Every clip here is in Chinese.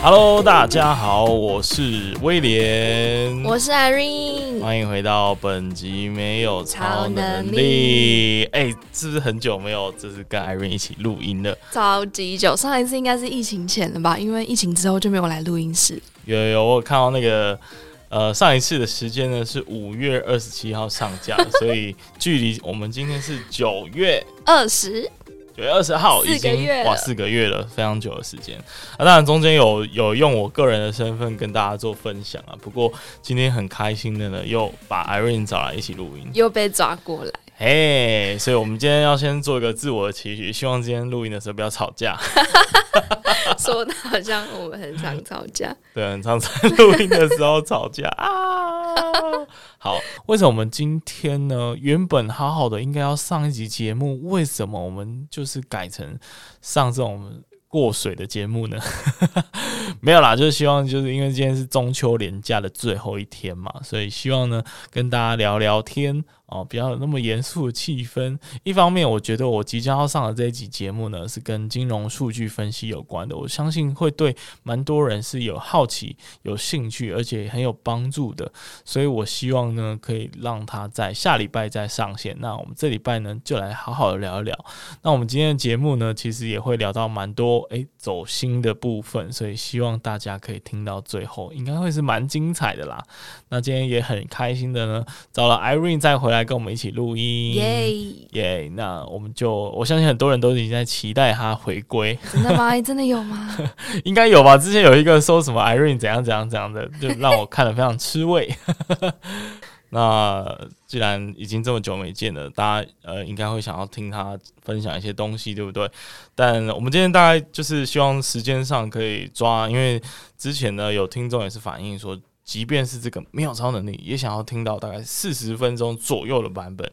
Hello，大家好，我是威廉，我是 Irene，欢迎回到本集没有超能力。哎、欸，是不是很久没有就是跟 Irene 一起录音了？超级久，上一次应该是疫情前了吧？因为疫情之后就没有来录音室。有有有，我有看到那个呃上一次的时间呢是五月二十七号上架，所以距离我们今天是九月二十。九月二十号已经哇四个月了，非常久的时间啊！当然中间有有用我个人的身份跟大家做分享啊。不过今天很开心的呢，又把 Irene 找来一起录音，又被抓过来。嘿，hey, 所以我们今天要先做一个自我的期许，希望今天录音的时候不要吵架。说的好像我们很常吵架，对，很常在录音的时候吵架啊。好，为什么我们今天呢？原本好好的应该要上一集节目，为什么我们就是改成上这种过水的节目呢？没有啦，就是希望就是因为今天是中秋连假的最后一天嘛，所以希望呢跟大家聊聊天。哦，比较有那么严肃的气氛。一方面，我觉得我即将要上的这一集节目呢，是跟金融数据分析有关的。我相信会对蛮多人是有好奇、有兴趣，而且很有帮助的。所以我希望呢，可以让他在下礼拜再上线。那我们这礼拜呢，就来好好的聊一聊。那我们今天的节目呢，其实也会聊到蛮多诶走心的部分，所以希望大家可以听到最后，应该会是蛮精彩的啦。那今天也很开心的呢，找了 Irene 再回来。来跟我们一起录音，耶耶！那我们就我相信很多人都已经在期待他回归。真的吗？真的有吗？应该有吧。之前有一个说什么 Irene 怎样怎样怎样的，就让我看了非常吃味。那既然已经这么久没见了，大家呃应该会想要听他分享一些东西，对不对？但我们今天大概就是希望时间上可以抓，因为之前呢有听众也是反映说。即便是这个没有超能力，也想要听到大概四十分钟左右的版本。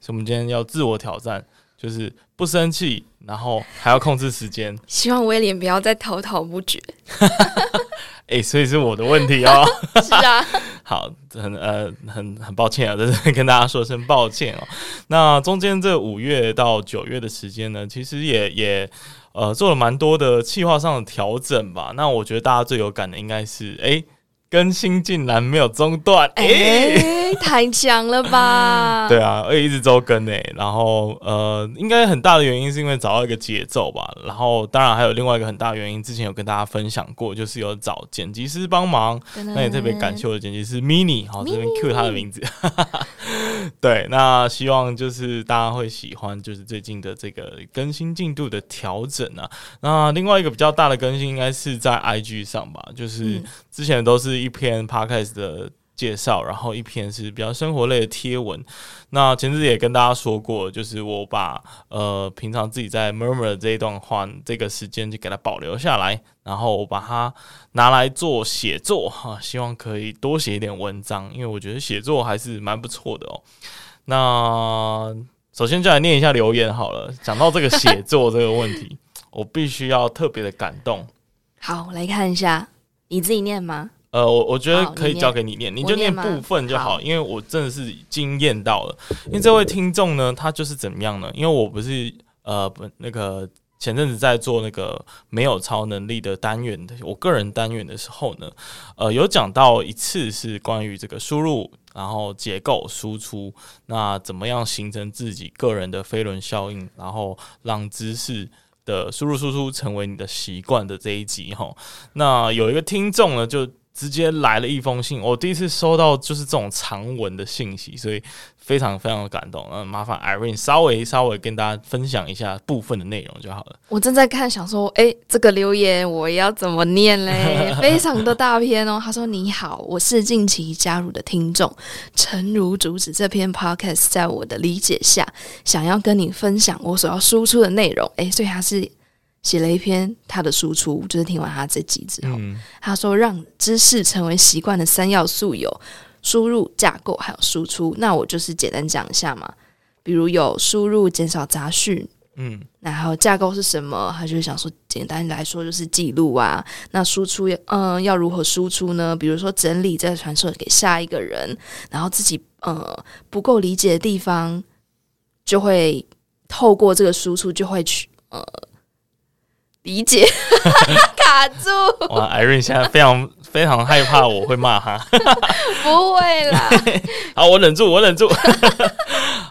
所以，我们今天要自我挑战，就是不生气，然后还要控制时间。希望威廉不要再滔滔不绝。哎、欸，所以是我的问题哦。是啊。好，很呃，很很抱歉啊，在这跟大家说声抱歉哦。那中间这五月到九月的时间呢，其实也也呃做了蛮多的企划上的调整吧。那我觉得大家最有感的应该是哎。欸更新竟然没有中断，哎、欸，太强了吧？对啊，而且一直周更诶。然后呃，应该很大的原因是因为找到一个节奏吧。然后当然还有另外一个很大的原因，之前有跟大家分享过，就是有找剪辑师帮忙。那也特别感谢我的剪辑师 Mini，好这边 cue 他的名字。对，那希望就是大家会喜欢，就是最近的这个更新进度的调整啊。那另外一个比较大的更新应该是在 IG 上吧，就是之前都是。一篇 podcast 的介绍，然后一篇是比较生活类的贴文。那前阵子也跟大家说过，就是我把呃平常自己在 murmur 这一段话这个时间就给它保留下来，然后我把它拿来做写作哈，希望可以多写一点文章，因为我觉得写作还是蛮不错的哦。那首先就来念一下留言好了。讲到这个写作这个问题，我必须要特别的感动。好，来看一下，你自己念吗？呃，我我觉得可以交给你念，你，就念部分就好，好因为我真的是惊艳到了。因为这位听众呢，他就是怎么样呢？因为我不是呃不那个前阵子在做那个没有超能力的单元的，我个人单元的时候呢，呃，有讲到一次是关于这个输入，然后结构输出，那怎么样形成自己个人的飞轮效应，然后让知识的输入输出成为你的习惯的这一集哈。那有一个听众呢，就。直接来了一封信，我第一次收到就是这种长文的信息，所以非常非常的感动。嗯，麻烦 Irene 稍微稍微跟大家分享一下部分的内容就好了。我正在看，想说，哎、这个留言我要怎么念嘞？非常的大篇哦。他说：“你好，我是近期加入的听众，诚如主旨这篇 Podcast，在我的理解下，想要跟你分享我所要输出的内容。哎，所以他是。”写了一篇他的输出，就是听完他这集之后，嗯、他说让知识成为习惯的三要素有输入、架构还有输出。那我就是简单讲一下嘛，比如有输入减少杂讯，嗯，然后架构是什么？他就是想说，简单来说就是记录啊。那输出，嗯，要如何输出呢？比如说整理再传授给下一个人，然后自己呃不够理解的地方，就会透过这个输出就会去呃。理解，卡住。哇，Irene 现在非常非常害怕我会骂他。不会啦。好，我忍住，我忍住。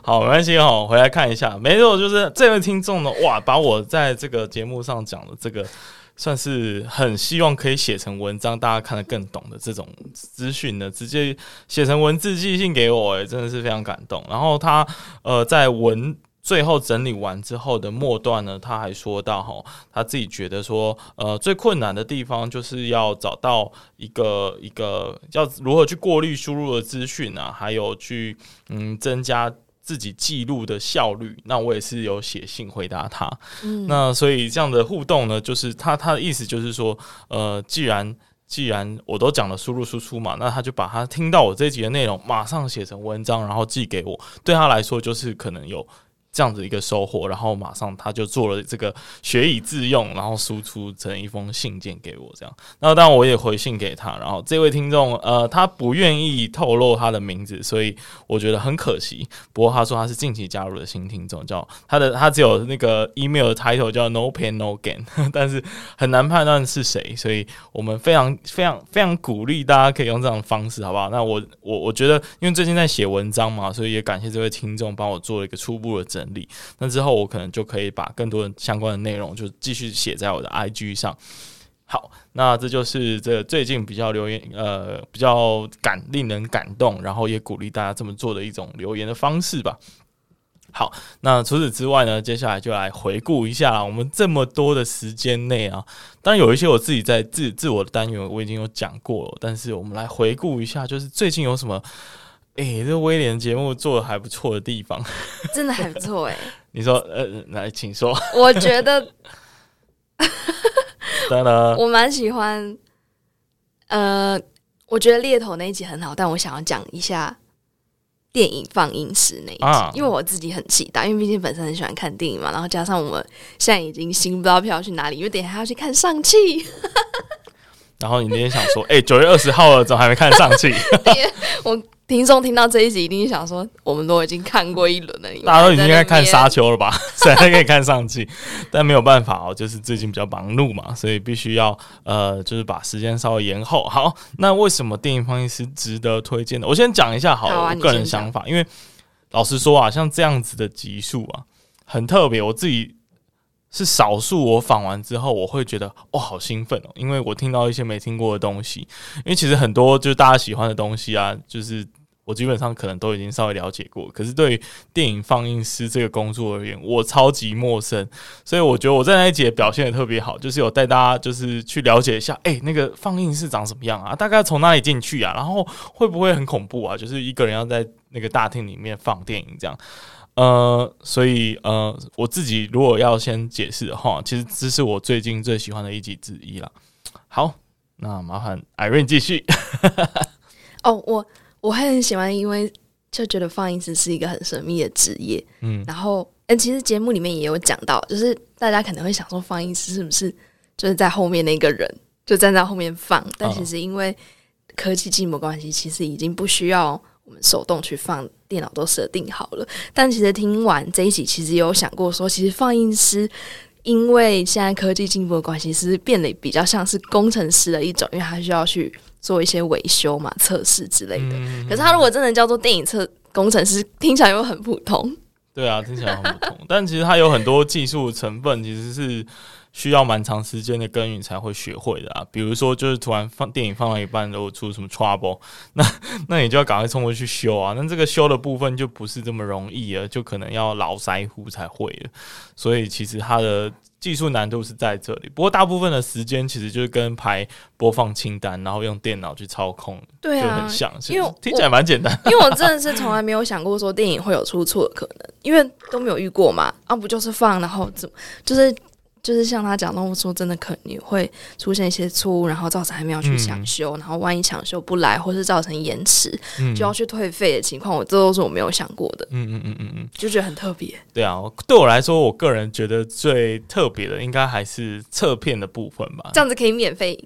好，没关系哦，回来看一下。没错，就是这位听众呢，哇，把我在这个节目上讲的这个。算是很希望可以写成文章，大家看得更懂的这种资讯呢，直接写成文字寄信给我，诶，真的是非常感动。然后他呃，在文最后整理完之后的末段呢，他还说到哈，他自己觉得说，呃，最困难的地方就是要找到一个一个要如何去过滤输入的资讯啊，还有去嗯增加。自己记录的效率，那我也是有写信回答他。嗯，那所以这样的互动呢，就是他他的意思就是说，呃，既然既然我都讲了输入输出嘛，那他就把他听到我这一集的内容马上写成文章，然后寄给我。对他来说，就是可能有。这样子一个收获，然后马上他就做了这个学以致用，然后输出成一封信件给我，这样。那当然我也回信给他，然后这位听众呃，他不愿意透露他的名字，所以我觉得很可惜。不过他说他是近期加入的新听众，叫他的他只有那个 email 的 title 叫 No Pain No Gain，但是很难判断是谁，所以我们非常非常非常鼓励大家可以用这样的方式，好不好？那我我我觉得，因为最近在写文章嘛，所以也感谢这位听众帮我做了一个初步的整。整理，那之后我可能就可以把更多的相关的内容就继续写在我的 IG 上。好，那这就是这最近比较留言，呃，比较感令人感动，然后也鼓励大家这么做的一种留言的方式吧。好，那除此之外呢，接下来就来回顾一下我们这么多的时间内啊，当然有一些我自己在自自我的单元我已经有讲过了，但是我们来回顾一下，就是最近有什么。哎、欸，这威廉节目做的还不错的地方，真的还不错哎。你说，呃，来，请说。我觉得，当然，我蛮喜欢。呃，我觉得猎头那一集很好，但我想要讲一下电影放映室那一集，啊、因为我自己很期待，因为毕竟本身很喜欢看电影嘛。然后加上我们现在已经新不知道票去哪里，因为等一下还要去看上气。然后你那天想说，哎、欸，九月二十号了，怎么还没看上去？我。听众听到这一集，一定想说：我们都已经看过一轮了，大家都已经在看沙丘了吧？谁还可以看上气，但没有办法哦，就是最近比较忙碌嘛，所以必须要呃，就是把时间稍微延后。好，那为什么电影放映师值得推荐呢？我先讲一下好了，好啊，我个人想法，因为老实说啊，像这样子的集数啊，很特别，我自己。是少数，我访完之后，我会觉得哦，好兴奋哦，因为我听到一些没听过的东西。因为其实很多就是大家喜欢的东西啊，就是我基本上可能都已经稍微了解过。可是对于电影放映师这个工作而言，我超级陌生。所以我觉得我在那一节表现得特别好，就是有带大家就是去了解一下，哎，那个放映室长什么样啊？大概从哪里进去啊？然后会不会很恐怖啊？就是一个人要在那个大厅里面放电影这样。呃，所以呃，我自己如果要先解释的话，其实这是我最近最喜欢的一集之一了。好，那麻烦 Irene 继续。哦，我我会很喜欢，因为就觉得放映师是一个很神秘的职业。嗯，然后，嗯，其实节目里面也有讲到，就是大家可能会想说，放映师是不是就是在后面那个人，就站在后面放？但其实因为科技进步关系，其实已经不需要。我们手动去放，电脑都设定好了。但其实听完这一集，其实也有想过说，其实放映师因为现在科技进步的关系，是变得比较像是工程师的一种，因为他需要去做一些维修嘛、测试之类的。嗯、可是他如果真的叫做电影测工程师，听起来又很普通。对啊，听起来很普通。但其实它有很多技术成分，其实是。需要蛮长时间的耕耘才会学会的啊，比如说就是突然放电影放到一半，如果出什么 trouble，那那你就要赶快冲过去修啊。那这个修的部分就不是这么容易了，就可能要老师傅才会了。所以其实它的技术难度是在这里。不过大部分的时间其实就是跟排播放清单，然后用电脑去操控，对啊，就很像。因为听起来蛮简单，因为我真的是从来没有想过说电影会有出错的可能，因为都没有遇过嘛。啊，不就是放，然后怎么就是。就是像他讲到说，真的可能会出现一些错误，然后造成还没有去抢修，嗯、然后万一抢修不来，或是造成延迟，嗯、就要去退费的情况，我这都是我没有想过的。嗯嗯嗯嗯嗯，就觉得很特别。对啊，对我来说，我个人觉得最特别的，应该还是侧片的部分吧。这样子可以免费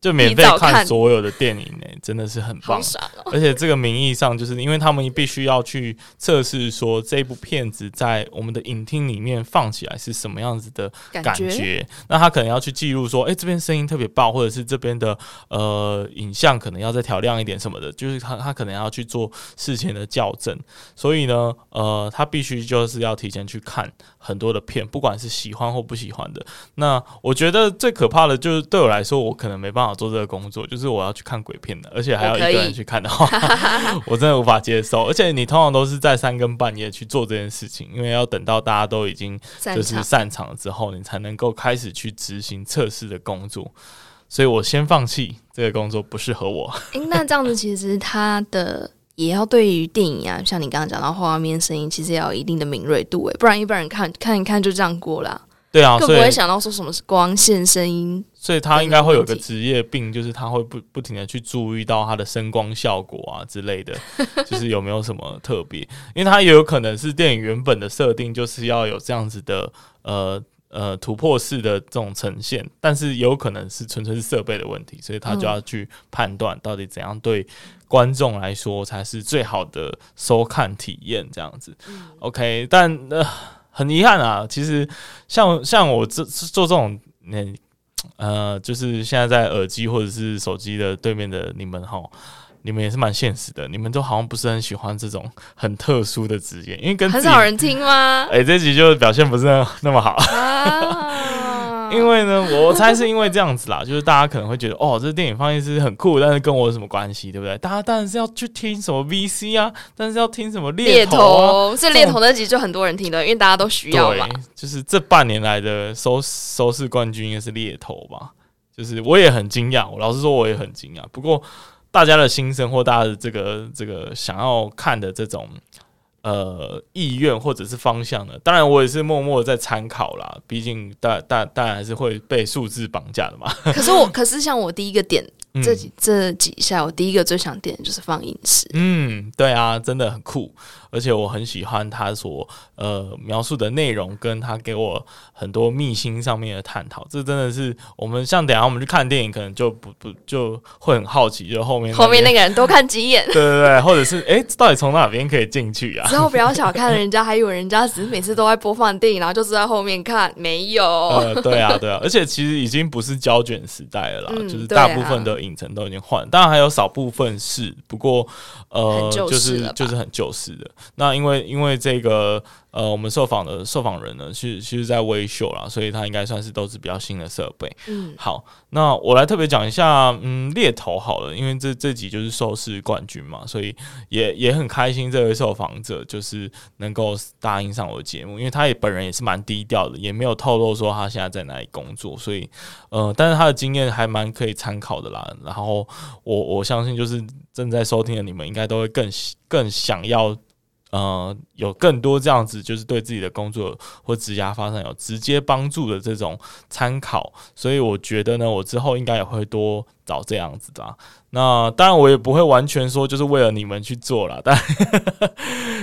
就免费看所有的电影呢、欸，真的是很棒，哦、而且这个名义上，就是因为他们必须要去测试说这部片子在我们的影厅里面放起来是什么样子的感觉。那他可能要去记录说，哎、欸，这边声音特别爆，或者是这边的呃影像可能要再调亮一点什么的，就是他他可能要去做事前的校正。所以呢，呃，他必须就是要提前去看很多的片，不管是喜欢或不喜欢的。那我觉得最可怕的就是对我来说，我可能没办法。做这个工作，就是我要去看鬼片的，而且还要一个人去看的话，我，我真的无法接受。而且你通常都是在三更半夜去做这件事情，因为要等到大家都已经就是散场了之后，你才能够开始去执行测试的工作。所以我先放弃这个工作，不适合我。欸，那这样子其实他的也要对于电影啊，像你刚刚讲到画面、声音，其实要有一定的敏锐度，诶，不然一般人看看一看就这样过了。对啊，更不会想到说什么是光线、声音，所以他应该会有个职业病，就是他会不不停的去注意到他的声光效果啊之类的，就是有没有什么特别，因为他也有可能是电影原本的设定就是要有这样子的呃呃突破式的这种呈现，但是也有可能是纯粹是设备的问题，所以他就要去判断到底怎样对观众来说才是最好的收看体验这样子。OK，但呃。很遗憾啊，其实像像我这做这种，那呃，就是现在在耳机或者是手机的对面的你们哈，你们也是蛮现实的，你们都好像不是很喜欢这种很特殊的职业，因为跟很少人听吗？哎、欸，这集就表现不是那么好。啊因为呢，我猜是因为这样子啦，就是大家可能会觉得，哦，这电影放映师很酷，但是跟我有什么关系，对不对？大家当然是要去听什么 VC 啊，但是要听什么猎头啊，这猎头那集就很多人听的，因为大家都需要嘛。就是这半年来的收收视冠军应该是猎头吧？就是我也很惊讶，我老实说我也很惊讶。不过大家的心声或大家的这个这个想要看的这种。呃，意愿或者是方向的？当然，我也是默默在参考啦。毕竟大，大大当然还是会被数字绑架的嘛。可是我，可是像我第一个点。这几这几下，我第一个最想点的就是放映室。嗯，对啊，真的很酷，而且我很喜欢他所呃描述的内容，跟他给我很多秘辛上面的探讨。这真的是我们像等下我们去看电影，可能就不不就会很好奇，就后面 后面那个人多看几眼，对对对，或者是哎，到底从哪边可以进去啊？之后不要小看人家，还以为人家只是每次都在播放电影，然后就坐在后面看，没有。呃，对啊，对啊，而且其实已经不是胶卷时代了啦，嗯、就是大部分的。影城都已经换，当然还有少部分是，不过呃，就是就是很旧式的。那因为因为这个。呃，我们受访的受访人呢，是其实在微秀啦，所以他应该算是都是比较新的设备。嗯，好，那我来特别讲一下，嗯，猎头好了，因为这这集就是收视冠军嘛，所以也也很开心，这位受访者就是能够答应上我的节目，因为他也本人也是蛮低调的，也没有透露说他现在在哪里工作，所以呃，但是他的经验还蛮可以参考的啦。然后我我相信，就是正在收听的你们，应该都会更更想要。呃，有更多这样子，就是对自己的工作或职涯发展有直接帮助的这种参考，所以我觉得呢，我之后应该也会多找这样子的。那当然，我也不会完全说就是为了你们去做了，但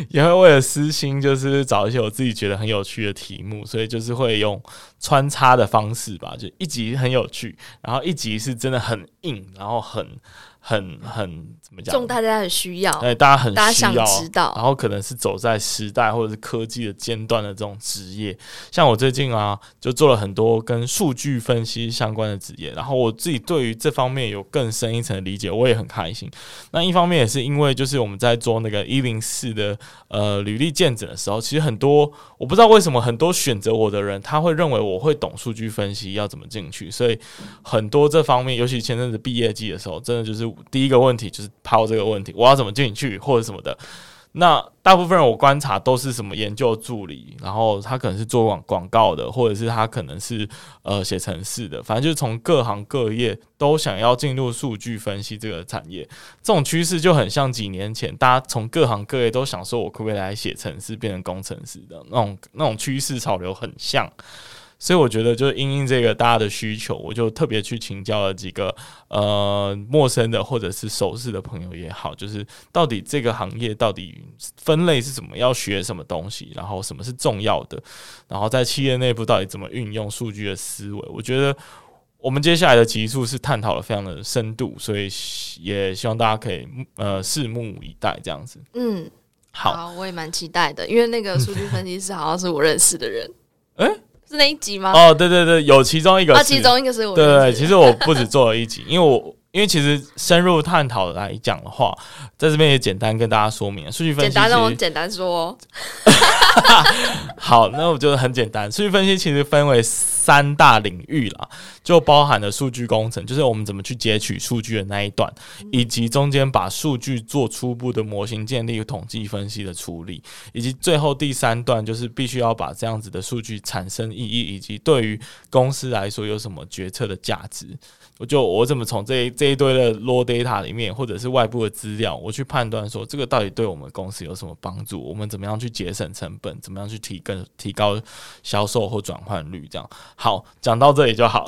也会为了私心，就是找一些我自己觉得很有趣的题目，所以就是会用穿插的方式吧，就一集很有趣，然后一集是真的很硬，然后很。很很怎么讲？重大家的需要，哎，大家很需要，大家想知道，然后可能是走在时代或者是科技的尖端的这种职业。像我最近啊，就做了很多跟数据分析相关的职业，然后我自己对于这方面有更深一层的理解，我也很开心。那一方面也是因为，就是我们在做那个一零四的呃履历见诊的时候，其实很多我不知道为什么很多选择我的人，他会认为我会懂数据分析要怎么进去，所以很多这方面，尤其前阵子毕业季的时候，真的就是。第一个问题就是抛这个问题，我要怎么进去或者什么的。那大部分人我观察都是什么研究助理，然后他可能是做广广告的，或者是他可能是呃写程式的，反正就是从各行各业都想要进入数据分析这个产业。这种趋势就很像几年前大家从各行各业都想说，我可不可以来写程式变成工程师的那种那种趋势潮流很像。所以我觉得，就是因应这个大家的需求，我就特别去请教了几个呃陌生的或者是熟识的朋友也好，就是到底这个行业到底分类是怎么，要学什么东西，然后什么是重要的，然后在企业内部到底怎么运用数据的思维。我觉得我们接下来的集数是探讨的非常的深度，所以也希望大家可以呃拭目以待这样子。嗯，好，好，我也蛮期待的，因为那个数据分析师好像是我认识的人。哎、欸，是那一集吗？哦，对对对，有其中一个是，啊，其中一个是我对对，其实我不止做了一集，因为我。因为其实深入探讨来讲的话，在这边也简单跟大家说明，数据分析简单，让我简单说。好，那我觉得很简单。数据分析其实分为三大领域啦，就包含了数据工程，就是我们怎么去截取数据的那一段，以及中间把数据做初步的模型建立、统计分析的处理，以及最后第三段就是必须要把这样子的数据产生意义，以及对于公司来说有什么决策的价值。我就我怎么从这一这一堆的 raw data 里面，或者是外部的资料，我去判断说这个到底对我们公司有什么帮助？我们怎么样去节省成本？怎么样去提更提高销售或转换率？这样好，讲到这里就好。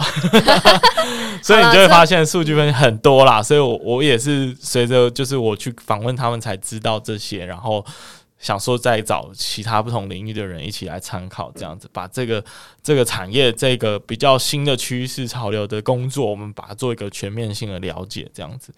所以你就会发现数据分析很多啦。所以我我也是随着就是我去访问他们才知道这些，然后。想说再找其他不同领域的人一起来参考，这样子把这个这个产业这个比较新的趋势潮流的工作，我们把它做一个全面性的了解，这样子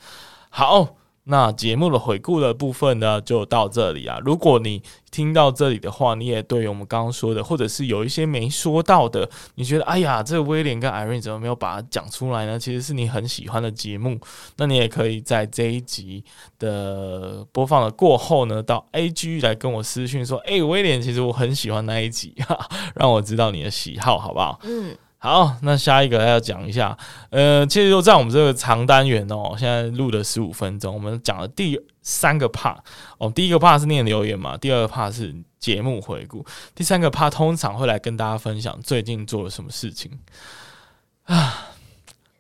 好。那节目的回顾的部分呢，就到这里啊。如果你听到这里的话，你也对我们刚刚说的，或者是有一些没说到的，你觉得哎呀，这个威廉跟 Irene 怎么没有把它讲出来呢？其实是你很喜欢的节目，那你也可以在这一集的播放的过后呢，到 AG 来跟我私讯说，哎，威廉，其实我很喜欢那一集，哈，让我知道你的喜好，好不好？嗯。好，那下一个要讲一下，呃，其实就在我们这个长单元哦，现在录了十五分钟，我们讲了第三个 part 哦，第一个 part 是念留言嘛，第二个 part 是节目回顾，第三个 part 通常会来跟大家分享最近做了什么事情啊。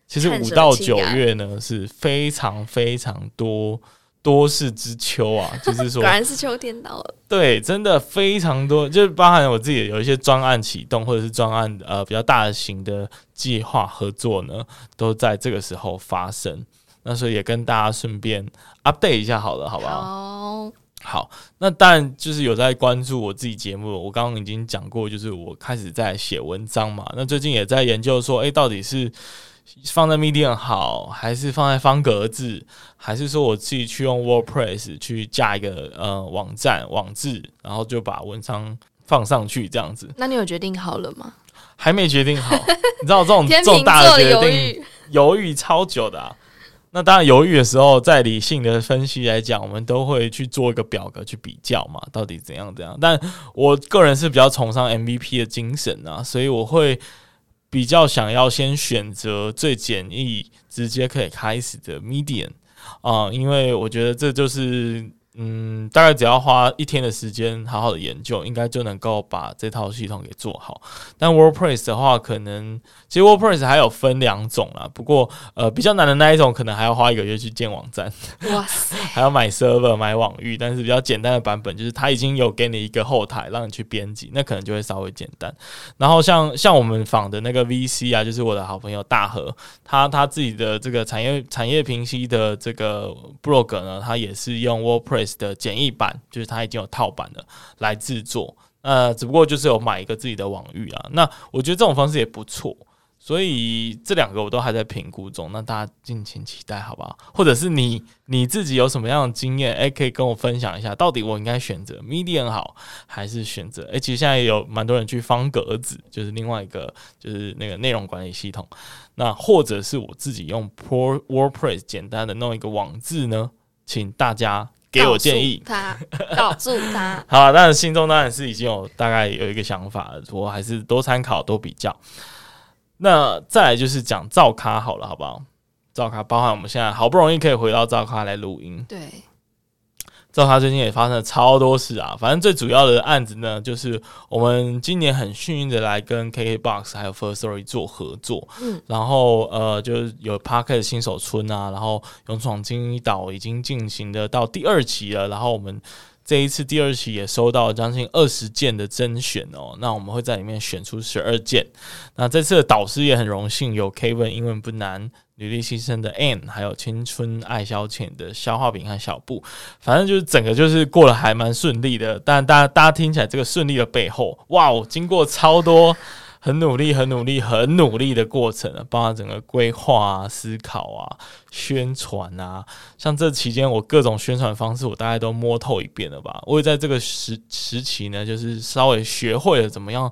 其实五到九月呢是非常非常多。多事之秋啊，就是说，果然是秋天到了。对，真的非常多，就是包含我自己有一些专案启动，或者是专案呃比较大型的计划合作呢，都在这个时候发生。那所以也跟大家顺便 update 一下好了，好不好？好，好。那当然就是有在关注我自己节目，我刚刚已经讲过，就是我开始在写文章嘛。那最近也在研究说，诶，到底是。放在 Medium 好，还是放在方格子，还是说我自己去用 WordPress 去架一个呃网站网志，然后就把文章放上去这样子？那你有决定好了吗？还没决定好，你知道这种 这种大的决定犹豫超久的啊。那当然犹豫的时候，在理性的分析来讲，我们都会去做一个表格去比较嘛，到底怎样怎样。但我个人是比较崇尚 MVP 的精神啊，所以我会。比较想要先选择最简易、直接可以开始的 Medium 啊，因为我觉得这就是。嗯，大概只要花一天的时间，好好的研究，应该就能够把这套系统给做好。但 WordPress 的话，可能其实 WordPress 还有分两种啦。不过，呃，比较难的那一种，可能还要花一个月去建网站，哇塞，还要买 server、买网域。但是比较简单的版本，就是它已经有给你一个后台让你去编辑，那可能就会稍微简单。然后像像我们仿的那个 VC 啊，就是我的好朋友大和，他他自己的这个产业产业平息的这个 blog 呢，他也是用 WordPress。的简易版就是它已经有套版了来制作，呃，只不过就是有买一个自己的网域啊。那我觉得这种方式也不错，所以这两个我都还在评估中。那大家敬请期待，好不好？或者是你你自己有什么样的经验，诶，可以跟我分享一下，到底我应该选择 Medium 好，还是选择？诶，其实现在有蛮多人去方格子，就是另外一个就是那个内容管理系统。那或者是我自己用 Pro WordPress 简单的弄一个网志呢？请大家。给我建议，他告诉他，好，但是心中当然是已经有大概有一个想法了，我还是多参考多比较。那再来就是讲造咖好了，好不好？造咖包含我们现在好不容易可以回到造咖来录音，对。造咖最近也发生了超多事啊，反正最主要的案子呢，就是我们今年很幸运的来跟 KKBOX 还有 First Story 做合作，嗯，然后呃，就是有 Parket 新手村啊，然后勇闯金鱼岛已经进行的到第二期了，然后我们这一次第二期也收到了将近二十件的甄选哦，那我们会在里面选出十二件，那这次的导师也很荣幸有 Kevin 英文不难。履历牺牲的 N，还有青春爱消遣的消化饼和小布，反正就是整个就是过得还蛮顺利的。但大家大家听起来这个顺利的背后，哇哦，经过超多很努力、很努力、很努力的过程啊，包括整个规划啊、思考啊、宣传啊，像这期间我各种宣传方式，我大概都摸透一遍了吧。我也在这个时时期呢，就是稍微学会了怎么样。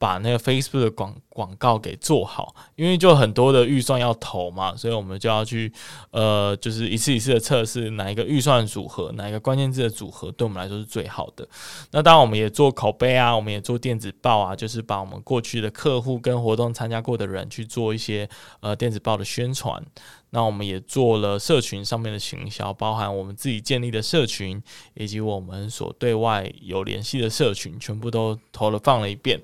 把那个 Facebook 的广广告给做好，因为就很多的预算要投嘛，所以我们就要去呃，就是一次一次的测试哪一个预算组合，哪一个关键字的组合对我们来说是最好的。那当然，我们也做口碑啊，我们也做电子报啊，就是把我们过去的客户跟活动参加过的人去做一些呃电子报的宣传。那我们也做了社群上面的行销，包含我们自己建立的社群，以及我们所对外有联系的社群，全部都投了放了一遍。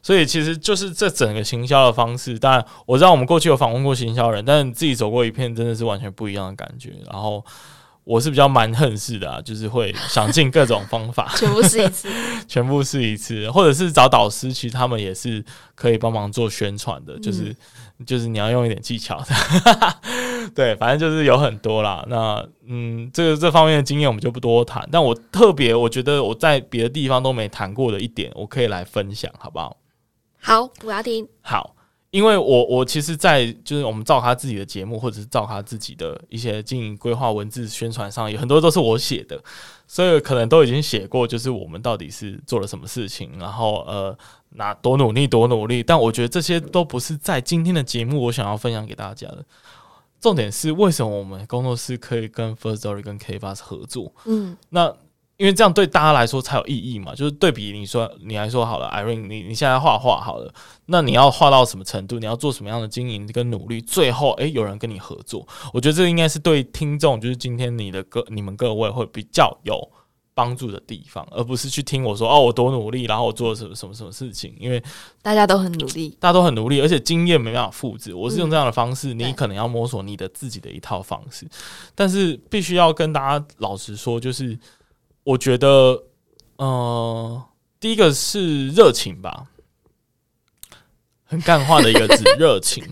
所以其实就是这整个行销的方式。当然我知道我们过去有访问过行销人，但自己走过一片真的是完全不一样的感觉。然后我是比较蛮横式的啊，就是会想尽各种方法，全部试一次，全部试一次，或者是找导师，其实他们也是可以帮忙做宣传的，就是。就是你要用一点技巧的，对，反正就是有很多啦。那嗯，这个这方面的经验我们就不多谈。但我特别，我觉得我在别的地方都没谈过的一点，我可以来分享，好不好？好，我要听。好，因为我我其实，在就是我们照他自己的节目，或者是照他自己的一些经营规划、文字宣传上，有很多都是我写的，所以可能都已经写过，就是我们到底是做了什么事情，然后呃。那多努力，多努力！但我觉得这些都不是在今天的节目我想要分享给大家的。重点是为什么我们工作室可以跟 First Story 跟 K Bus 合作？嗯，那因为这样对大家来说才有意义嘛。就是对比你说，你来说好了，Irene，你你现在画画好了，那你要画到什么程度？你要做什么样的经营跟努力？最后，诶，有人跟你合作，我觉得这应该是对听众，就是今天你的各你们各位会比较有。帮助的地方，而不是去听我说哦，我多努力，然后我做了什么什么什么事情。因为大家都很努力，大家都很努力，而且经验没办法复制。我是用这样的方式，嗯、你可能要摸索你的自己的一套方式。但是必须要跟大家老实说，就是我觉得，呃，第一个是热情吧，很干话的一个字，热情。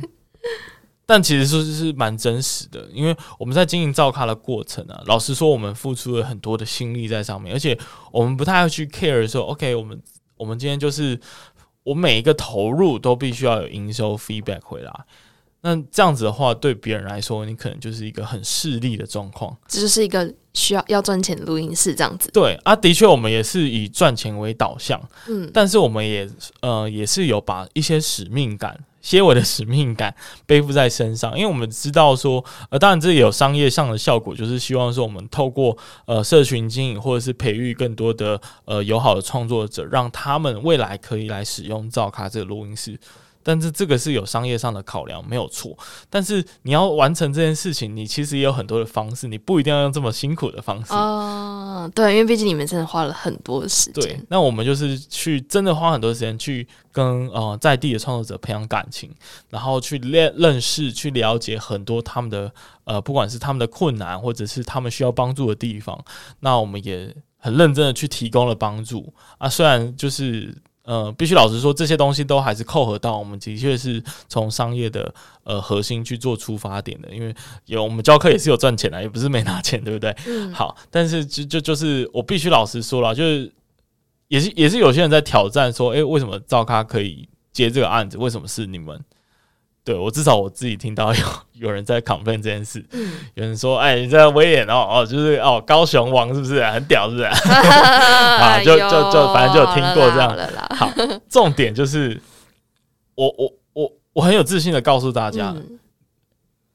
但其实说是蛮真实的，因为我们在经营造咖的过程啊，老实说，我们付出了很多的心力在上面，而且我们不太会去 care 说，OK，我们我们今天就是我每一个投入都必须要有营收 feedback 回来。那这样子的话，对别人来说，你可能就是一个很势利的状况，这就是一个需要要赚钱的录音室这样子。对啊，的确，我们也是以赚钱为导向，嗯，但是我们也呃也是有把一些使命感。些微的使命感 背负在身上，因为我们知道说，呃，当然这也有商业上的效果，就是希望说我们透过呃社群经营或者是培育更多的呃友好的创作者，让他们未来可以来使用造咖这个录音室。但是这个是有商业上的考量，没有错。但是你要完成这件事情，你其实也有很多的方式，你不一定要用这么辛苦的方式。哦，对，因为毕竟你们真的花了很多时间。对，那我们就是去真的花很多时间去跟呃在地的创作者培养感情，然后去认认识、去了解很多他们的呃，不管是他们的困难，或者是他们需要帮助的地方。那我们也很认真的去提供了帮助啊，虽然就是。呃，必须老实说，这些东西都还是扣合到我们的确是从商业的呃核心去做出发点的，因为有我们教课也是有赚钱的，也不是没拿钱，对不对？嗯。好，但是就就就是我必须老实说了，就是也是也是有些人在挑战说，诶，为什么赵咖可以接这个案子？为什么是你们？对，我至少我自己听到有 有人在 complain 这件事，嗯、有人说：“哎，你这威严哦哦，就是哦高雄王是不是很屌是不是？” 啊，就就就反正就有听过这样。好，重点就是我我我我很有自信的告诉大家，嗯、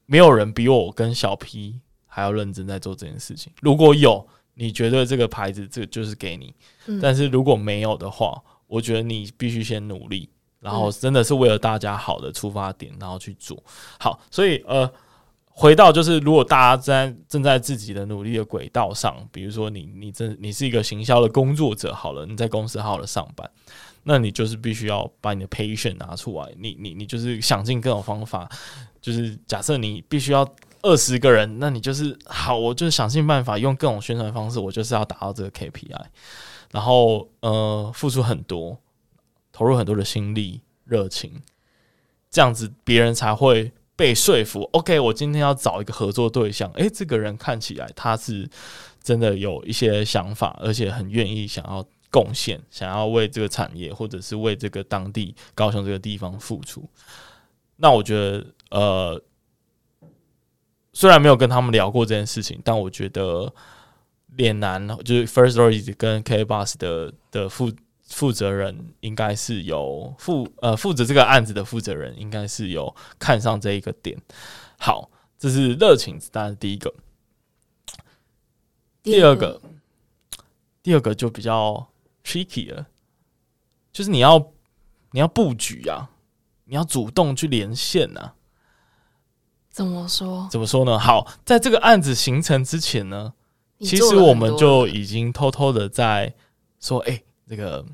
没有人比我跟小 P 还要认真在做这件事情。如果有，你觉得这个牌子这个就是给你；嗯、但是如果没有的话，我觉得你必须先努力。然后真的是为了大家好的出发点，然后去做好。所以呃，回到就是，如果大家在正在自己的努力的轨道上，比如说你你真你是一个行销的工作者，好了，你在公司好好的上班，那你就是必须要把你的 patient 拿出来，你你你就是想尽各种方法，就是假设你必须要二十个人，那你就是好，我就是想尽办法用各种宣传方式，我就是要达到这个 KPI，然后呃，付出很多。投入很多的心力、热情，这样子别人才会被说服。OK，我今天要找一个合作对象，诶，这个人看起来他是真的有一些想法，而且很愿意想要贡献，想要为这个产业或者是为这个当地高雄这个地方付出。那我觉得，呃，虽然没有跟他们聊过这件事情，但我觉得脸男就是 Firstory 跟 KBOX 的的负负责人，应该是有负呃负责这个案子的负责人，应该是有看上这一个点。好，这是热情，当然是第一个。第二个，第二个就比较 tricky 了，就是你要你要布局啊。你要主动去连线呐？怎么说？怎么说呢？好，在这个案子形成之前呢，其实我们就已经偷偷的在说，哎、欸，这个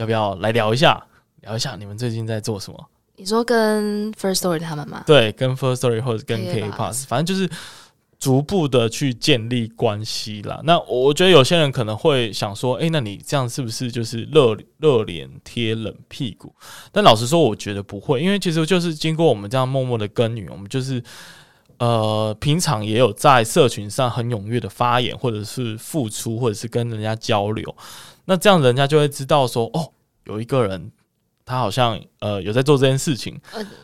要不要来聊一下？聊一下你们最近在做什么？你说跟 First Story 他们吗？对，跟 First Story 或者跟 K Pass，反正就是。逐步的去建立关系啦。那我觉得有些人可能会想说，哎、欸，那你这样是不是就是热热脸贴冷屁股？但老实说，我觉得不会，因为其实就是经过我们这样默默的耕耘，我们就是呃，平常也有在社群上很踊跃的发言，或者是付出，或者是跟人家交流。那这样人家就会知道说，哦，有一个人。他好像呃有在做这件事情，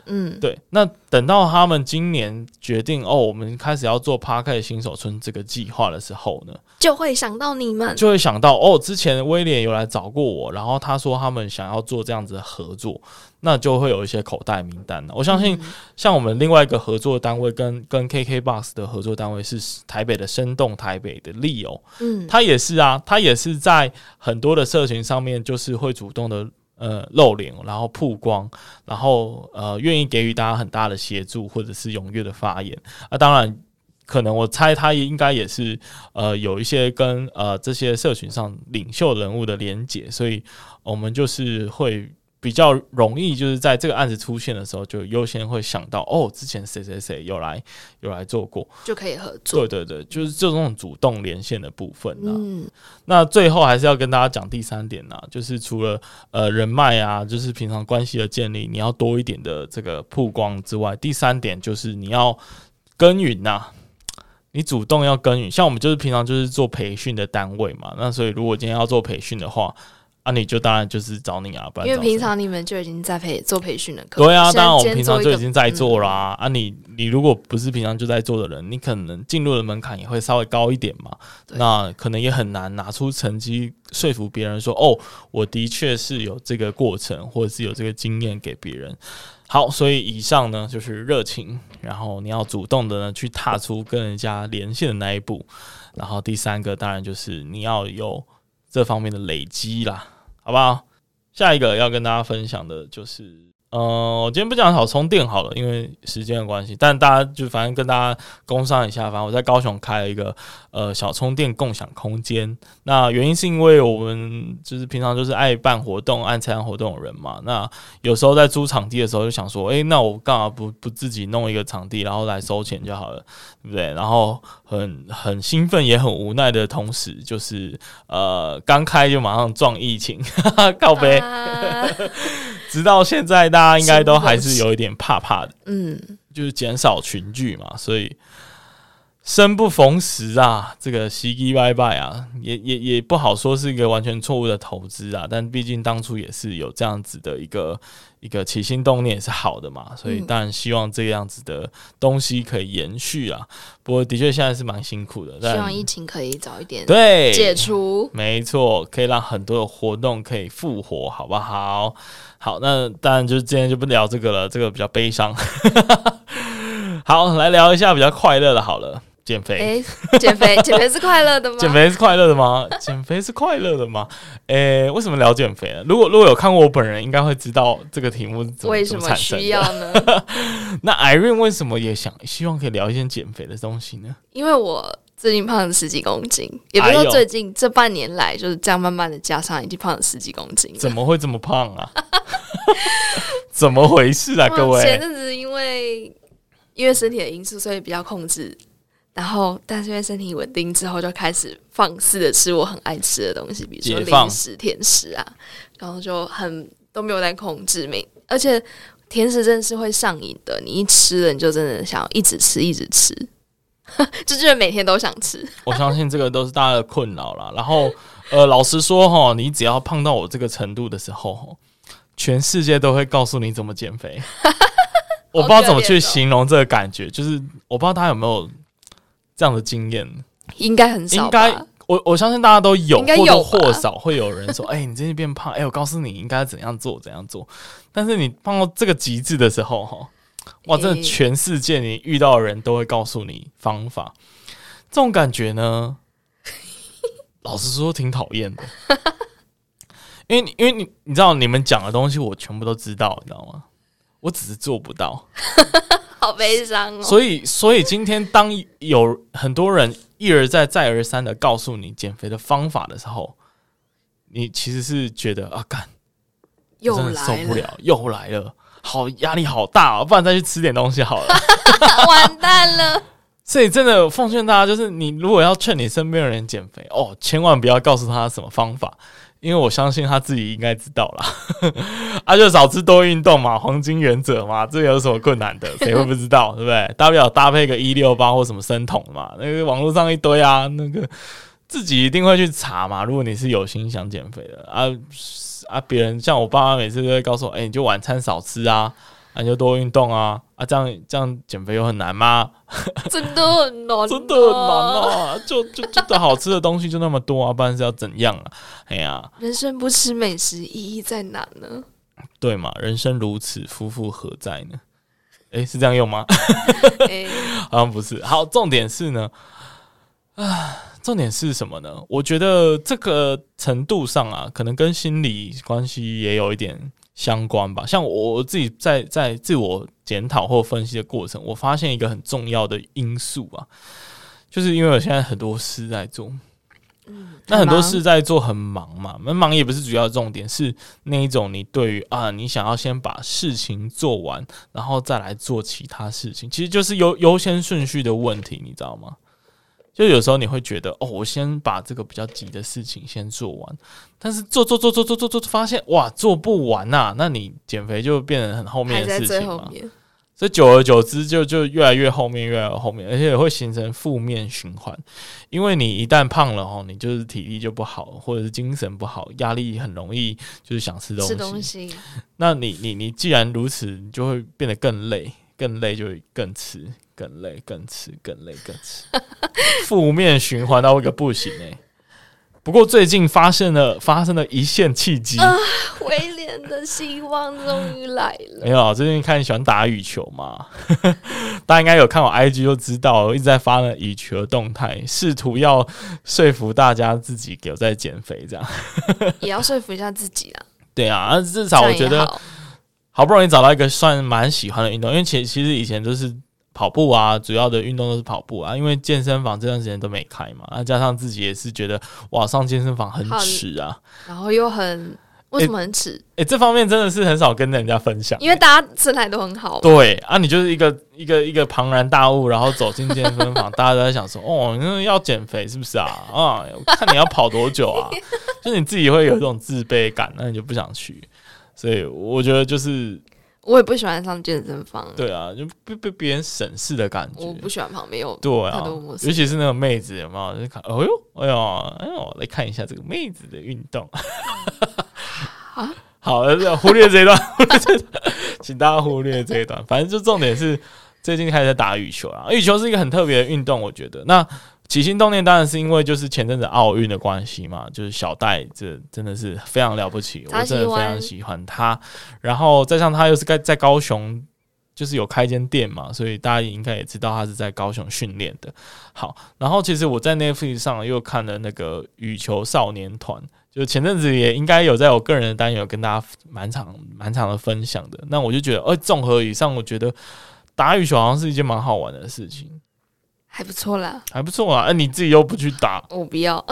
嗯，对。那等到他们今年决定哦，我们开始要做 Podcast 新手村这个计划的时候呢，就会想到你们，就会想到哦，之前威廉有来找过我，然后他说他们想要做这样子的合作，那就会有一些口袋名单了。我相信，像我们另外一个合作单位跟跟 KKBOX 的合作单位是台北的生动台北的 Leo，嗯，他也是啊，他也是在很多的社群上面，就是会主动的。呃，露脸，然后曝光，然后呃，愿意给予大家很大的协助，或者是踊跃的发言。啊，当然，可能我猜他也应该也是呃，有一些跟呃这些社群上领袖人物的连结，所以我们就是会。比较容易，就是在这个案子出现的时候，就优先会想到哦，之前谁谁谁有来有来做过，就可以合作。对对对，就是这种主动连线的部分。嗯，那最后还是要跟大家讲第三点呢，就是除了呃人脉啊，就是平常关系的建立，你要多一点的这个曝光之外，第三点就是你要耕耘呐，你主动要耕耘。像我们就是平常就是做培训的单位嘛，那所以如果今天要做培训的话。啊，你就当然就是找你啊，不然因为平常你们就已经在培做培训了。对啊，当然我们平常就已经在做啦、啊。嗯、啊你，你你如果不是平常就在做的人，你可能进入的门槛也会稍微高一点嘛。那可能也很难拿出成绩说服别人说，哦，我的确是有这个过程，或者是有这个经验给别人。好，所以以上呢就是热情，然后你要主动的呢去踏出跟人家连线的那一步，然后第三个当然就是你要有这方面的累积啦。好不好？下一个要跟大家分享的就是。呃，我今天不讲好充电好了，因为时间的关系。但大家就反正跟大家工商一下，反正我在高雄开了一个呃小充电共享空间。那原因是因为我们就是平常就是爱办活动、爱参加活动的人嘛。那有时候在租场地的时候，就想说，诶、欸，那我干嘛不不自己弄一个场地，然后来收钱就好了，对不对？然后很很兴奋，也很无奈的同时，就是呃刚开就马上撞疫情，哈哈，靠北。啊直到现在，大家应该都还是有一点怕怕的，嗯，就是减少群聚嘛，所以生不逢时啊，这个喜极拜拜啊，也也也不好说是一个完全错误的投资啊，但毕竟当初也是有这样子的一个。一个起心动念也是好的嘛，所以当然希望这个样子的东西可以延续啊。不过的确现在是蛮辛苦的，但希望疫情可以早一点对解除，没错，可以让很多的活动可以复活，好不好？好，那当然就是今天就不聊这个了，这个比较悲伤。好，来聊一下比较快乐的，好了。减肥，欸，减肥，减肥是快乐的吗？减肥是快乐的吗？减肥是快乐的吗？诶、欸，为什么聊减肥呢？如果如果有看过我本人，应该会知道这个题目怎么，为什么需要呢？那 Irene 为什么也想希望可以聊一些减肥的东西呢？因为我最近胖了十几公斤，也不是说最近这半年来就是这样慢慢的加上，已经胖了十几公斤。怎么会这么胖啊？怎么回事啊？各位，前阵子因为因为身体的因素，所以比较控制。然后，但是因为身体稳定之后，就开始放肆的吃我很爱吃的东西，比如说零食、甜食啊，然后就很都没有在控制，每，而且甜食真的是会上瘾的，你一吃了，你就真的想要一直吃，一直吃，就觉得每天都想吃。我相信这个都是大家的困扰啦。然后，呃，老实说哈，你只要胖到我这个程度的时候，全世界都会告诉你怎么减肥。我不知道怎么去形容这个感觉，就是我不知道大家有没有这样的经验，应该很少。应该我我相信大家都有，有或多或少会有人说：“ 哎、欸，你最近变胖。”哎，我告诉你应该怎样做，怎样做。但是你胖到这个极致的时候，哈，哇，真的全世界你遇到的人都会告诉你方法。这种感觉呢，老实说挺讨厌的，因为因为你你知道你们讲的东西我全部都知道，你知道吗？我只是做不到，好悲伤哦。所以所以今天当有很多人一而再再而三的告诉你减肥的方法的时候，你其实是觉得啊，干，又真的受不了，又来了，好压力好大哦，不然再去吃点东西好了，完蛋了。所以真的奉劝大家，就是你如果要劝你身边的人减肥哦，千万不要告诉他什么方法，因为我相信他自己应该知道啦。啊，就少吃多运动嘛，黄金原则嘛，这有什么困难的？谁会不知道，对不对？大不了搭配个一六八或什么生酮嘛，那个网络上一堆啊，那个自己一定会去查嘛。如果你是有心想减肥的啊啊，别人像我爸妈每次都会告诉我，哎、欸，你就晚餐少吃啊。那、你、就多运动啊！啊，这样这样减肥又很难吗？真的很难，真的很难啊！就就就的好吃的东西就那么多啊，不然是要怎样啊？哎呀，人生不吃美食意义在哪呢？对嘛，人生如此，夫复何在呢？哎、欸，是这样用吗？欸、好像不是。好，重点是呢，啊，重点是什么呢？我觉得这个程度上啊，可能跟心理关系也有一点。相关吧，像我自己在在自我检讨或分析的过程，我发现一个很重要的因素啊，就是因为我现在很多事在做，嗯，那很多事在做很忙嘛，那忙也不是主要重点，是那一种你对于啊，你想要先把事情做完，然后再来做其他事情，其实就是优优先顺序的问题，你知道吗？就有时候你会觉得，哦，我先把这个比较急的事情先做完，但是做做做做做做做，发现哇，做不完呐、啊，那你减肥就变成很后面的事情嘛。所以久而久之就，就就越来越后面，越来越后面，而且也会形成负面循环。因为你一旦胖了哦，你就是体力就不好，或者是精神不好，压力很容易，就是想吃东西。吃东西。那你你你既然如此，你就会变得更累，更累就会更吃。更累，更吃，更累，更吃，负面循环到一个不行哎、欸。不过最近发现了，发生了一线契机啊！威廉的希望终于来了。没有，最近看你喜欢打羽球嘛？大家应该有看我 IG 就知道，我一直在发那羽球的动态，试图要说服大家自己有在减肥，这样 也要说服一下自己啊。对啊，至少我觉得好不容易找到一个算蛮喜欢的运动，因为其其实以前都是。跑步啊，主要的运动都是跑步啊，因为健身房这段时间都没开嘛，那加上自己也是觉得哇，上健身房很耻啊，然后又很为什么很耻？哎、欸欸，这方面真的是很少跟人家分享，因为大家身材都很好。对啊，你就是一个一个一个庞然大物，然后走进健身房，大家都在想说，哦，你要减肥是不是啊？啊，我看你要跑多久啊？就你自己会有一种自卑感，那你就不想去。所以我觉得就是。我也不喜欢上健身房。对啊，就被被别人审视的感觉。我不喜欢旁边有对啊，尤其是那个妹子，有没有？就看，哎呦，哎呦，哎呦，来看一下这个妹子的运动。啊，好，忽略这一段，忽略这一段，请大家忽略这一段。反正就重点是，最近开始在打羽球啊。羽球是一个很特别的运动，我觉得。那起心动念当然是因为就是前阵子奥运的关系嘛，就是小戴这真的是非常了不起，我真的非常喜欢他。然后再上他又是在在高雄，就是有开间店嘛，所以大家应该也知道他是在高雄训练的。好，然后其实我在 Netflix 上又看了那个羽球少年团，就前阵子也应该有在我个人的单元有跟大家蛮长蛮长的分享的。那我就觉得，呃，综合以上，我觉得打羽球好像是一件蛮好玩的事情。还不错啦，还不错啊！哎，你自己又不去打，我不要。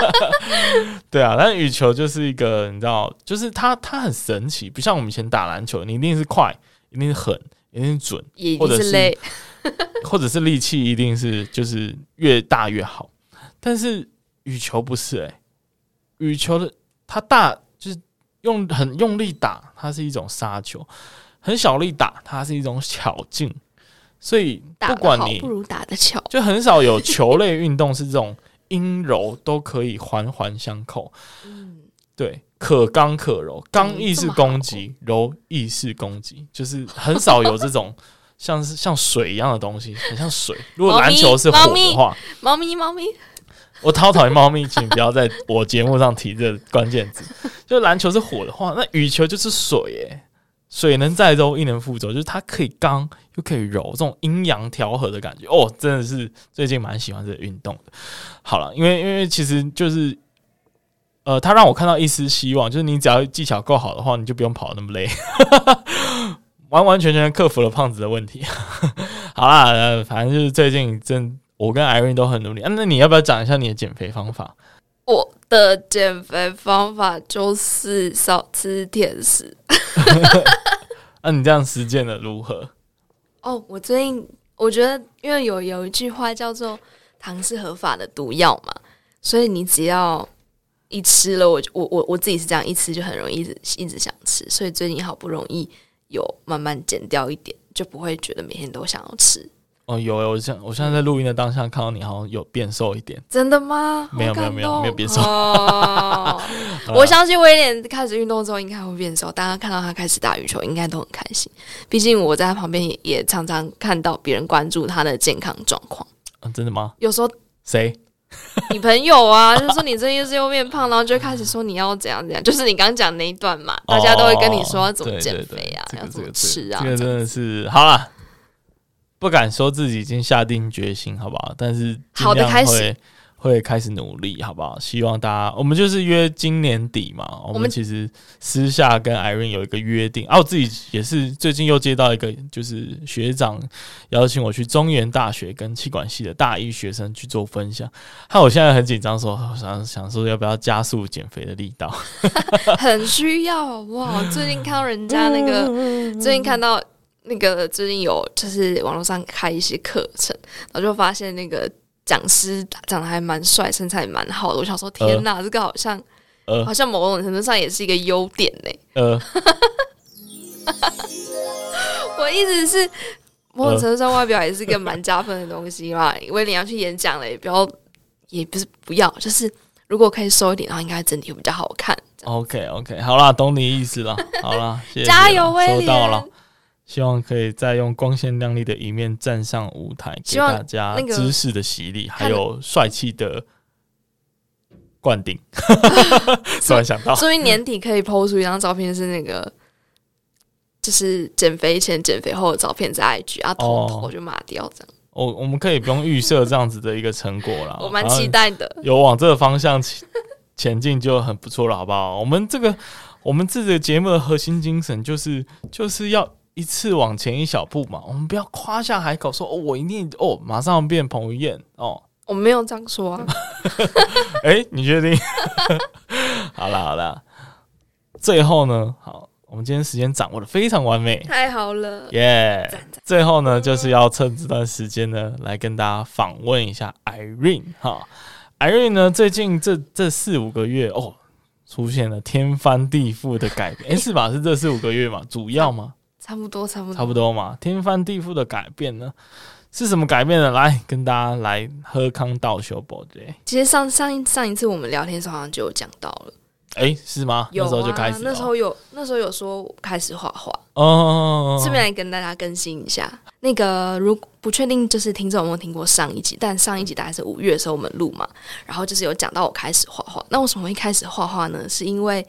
对啊，但羽球就是一个，你知道，就是它它很神奇，不像我们以前打篮球，你一定是快，一定是狠，一定是准，也一定是累，或者是力气一定是就是越大越好。但是羽球不是哎、欸，羽球的它大就是用很用力打，它是一种杀球；很小力打，它是一种巧劲。所以不管你不如打的巧，就很少有球类运动是这种阴柔都可以环环相扣。嗯，对，可刚可柔，刚亦是攻击，柔亦是攻击，就是很少有这种 像是像水一样的东西，很像水。如果篮球是火的话，猫咪，猫咪，我超讨厌猫咪，请不要在我节目上提这关键字。就篮球是火的话，那羽球就是水耶。水能载舟，亦能覆舟，就是它可以刚又可以柔，这种阴阳调和的感觉哦，真的是最近蛮喜欢这个运动的。好了，因为因为其实就是，呃，他让我看到一丝希望，就是你只要技巧够好的话，你就不用跑那么累，完完全全克服了胖子的问题。好啦，呃，反正就是最近真我跟 Irene 都很努力啊。那你要不要讲一下你的减肥方法？我的减肥方法就是少吃甜食。那、啊、你这样实践的如何？哦，我最近我觉得，因为有有一句话叫做“糖是合法的毒药”嘛，所以你只要一吃了，我我我我自己是这样，一吃就很容易一直一直想吃，所以最近好不容易有慢慢减掉一点，就不会觉得每天都想要吃。哦，有有，我现我现在在录音的当下看到你好像有变瘦一点，真的吗？没有没有没有没有变瘦。哦、我相信威廉开始运动之后应该会变瘦，大家看到他开始打羽球应该都很开心。毕竟我在他旁边也也常常看到别人关注他的健康状况。嗯、啊，真的吗？有时候谁？你朋友啊，就说你最近是又变胖，然后就开始说你要怎样怎样，就是你刚讲那一段嘛，大家都会跟你说要怎么减肥啊，要怎么吃啊，这个真的是好了。不敢说自己已经下定决心，好不好？但是好的开始会开始努力，好不好？希望大家，我们就是约今年底嘛。我们其实私下跟 Irene 有一个约定，啊，我自己也是最近又接到一个，就是学长邀请我去中原大学跟气管系的大一学生去做分享。害我现在很紧张，说想想说要不要加速减肥的力道，很需要哇！最近看到人家那个，最近看到。那个最近有就是网络上开一些课程，然后就发现那个讲师长得还蛮帅，身材也蛮好的。我想说，天哪，呃、这个好像、呃、好像某种程度上也是一个优点呢。呃，我意思是某种程度上外表也是一个蛮加分的东西嘛。因为你要去演讲了，也不要，也不是不要，就是如果可以瘦一点，然后应该整体会比较好看。OK OK，好啦，懂你意思了。好啦，谢谢加油，威廉，收到了。希望可以再用光鲜亮丽的一面站上舞台，给大家知识的洗礼，还有帅气的灌顶。突然想到，所以年底可以 PO 出一张照片，是那个就是减肥前、减肥后的照片在 IG 啊，头头就麻掉这样。哦，我们可以不用预设这样子的一个成果了，我蛮期待的。有往这个方向前前进就很不错了，好不好？我们这个我们这个节目的核心精神就是就是要。一次往前一小步嘛，我们不要夸下海口说哦，我一定哦，马上变彭于晏哦。我没有这样说啊。哎、欸，你确定？好了好了，最后呢，好，我们今天时间掌握的非常完美，太好了，耶、yeah！最后呢，就是要趁这段时间呢，来跟大家访问一下 Irene 哈。Irene 呢，最近这这四五个月哦，出现了天翻地覆的改变，哎、欸，是吧？是这四五个月嘛？主要吗？差不多，差不多，差不多嘛。天翻地覆的改变呢，是什么改变呢？来跟大家来喝康道修博对。其实上上一上一次我们聊天的时候好像就有讲到了，哎、欸，是吗？有啊，那时候就开始，那时候有那时候有说开始画画哦。顺便来跟大家更新一下，那个如不确定就是听众有没有听过上一集，但上一集大概是五月的时候我们录嘛，然后就是有讲到我开始画画。那为什么会开始画画呢？是因为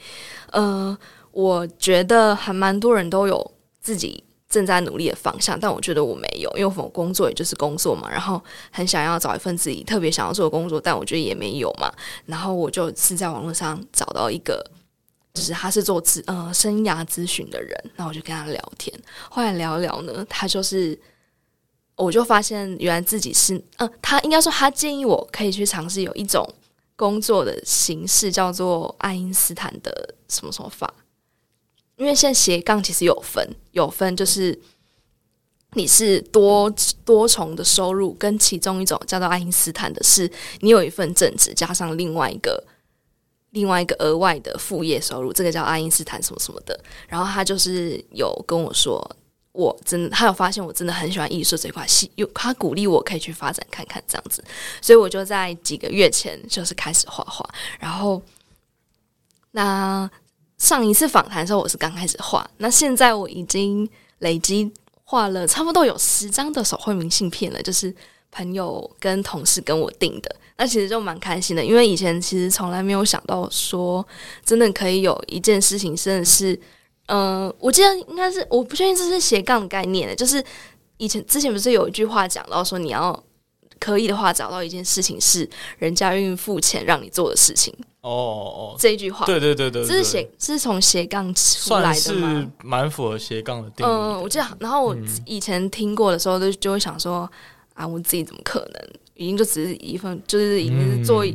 呃，我觉得还蛮多人都有。自己正在努力的方向，但我觉得我没有，因为我工作也就是工作嘛，然后很想要找一份自己特别想要做的工作，但我觉得也没有嘛，然后我就是在网络上找到一个，就是他是做咨呃生涯咨询的人，那我就跟他聊天，后来聊一聊呢，他就是我就发现原来自己是呃，他应该说他建议我可以去尝试有一种工作的形式叫做爱因斯坦的什么什么法。因为现在斜杠其实有分，有分就是你是多多重的收入，跟其中一种叫做爱因斯坦的是，你有一份正职加上另外一个另外一个额外的副业收入，这个叫爱因斯坦什么什么的。然后他就是有跟我说，我真的，他有发现我真的很喜欢艺术这块，戏有他鼓励我可以去发展看看这样子，所以我就在几个月前就是开始画画。然后，那上一次访谈的时候，我是刚开始画，那现在我已经累积画了差不多有十张的手绘明信片了，就是朋友跟同事跟我订的。那其实就蛮开心的，因为以前其实从来没有想到说，真的可以有一件事情，真的是。嗯、我记得应该是，我不确定这是斜杠概念的，就是以前之前不是有一句话讲到说，你要可以的话找到一件事情是人家愿意付钱让你做的事情。哦哦，这一句话，对对对对，这是斜，这是从斜杠出来的吗？是蛮符合斜杠的定义的。嗯，我记得，然后我以前听过的时候，就就会想说，啊，我自己怎么可能，已经就只是一份，就是已经是做